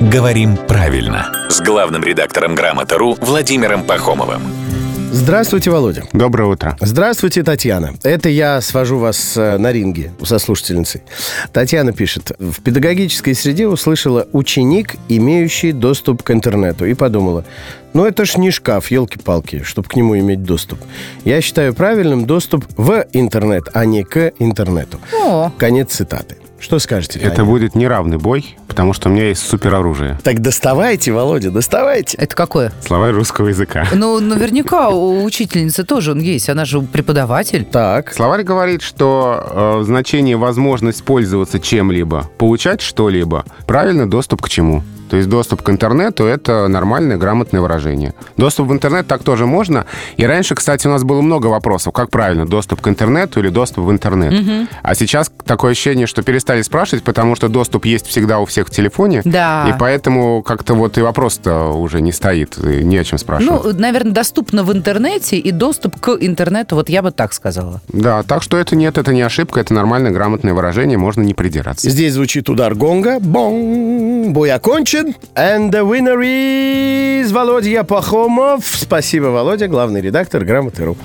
«Говорим правильно» с главным редактором «Грамоты.ру» Владимиром Пахомовым. Здравствуйте, Володя. Доброе утро. Здравствуйте, Татьяна. Это я свожу вас э, на ринге со слушательницей. Татьяна пишет. В педагогической среде услышала ученик, имеющий доступ к интернету. И подумала, ну это ж не шкаф, елки-палки, чтобы к нему иметь доступ. Я считаю правильным доступ в интернет, а не к интернету. О. Конец цитаты. Что скажете? Это будет неравный бой, потому что у меня есть супероружие. Так доставайте, Володя, доставайте. Это какое? Словарь русского языка. Ну, наверняка у учительницы тоже он есть. Она же преподаватель. Так, Словарь говорит, что э, значение возможность пользоваться чем-либо, получать что-либо, правильно доступ к чему. То есть доступ к интернету – это нормальное, грамотное выражение. Доступ в интернет так тоже можно. И раньше, кстати, у нас было много вопросов, как правильно, доступ к интернету или доступ в интернет. А сейчас такое ощущение, что перестали спрашивать, потому что доступ есть всегда у всех в телефоне. Да. И поэтому как-то вот и вопрос-то уже не стоит, и не о чем спрашивать. Ну, наверное, доступно в интернете и доступ к интернету, вот я бы так сказала. Да, так что это нет, это не ошибка, это нормальное, грамотное выражение, можно не придираться. Здесь звучит удар гонга. Бон. Бой окончен. And the winner is Володя Пахомов. Спасибо, Володя, главный редактор «Грамоты.ру».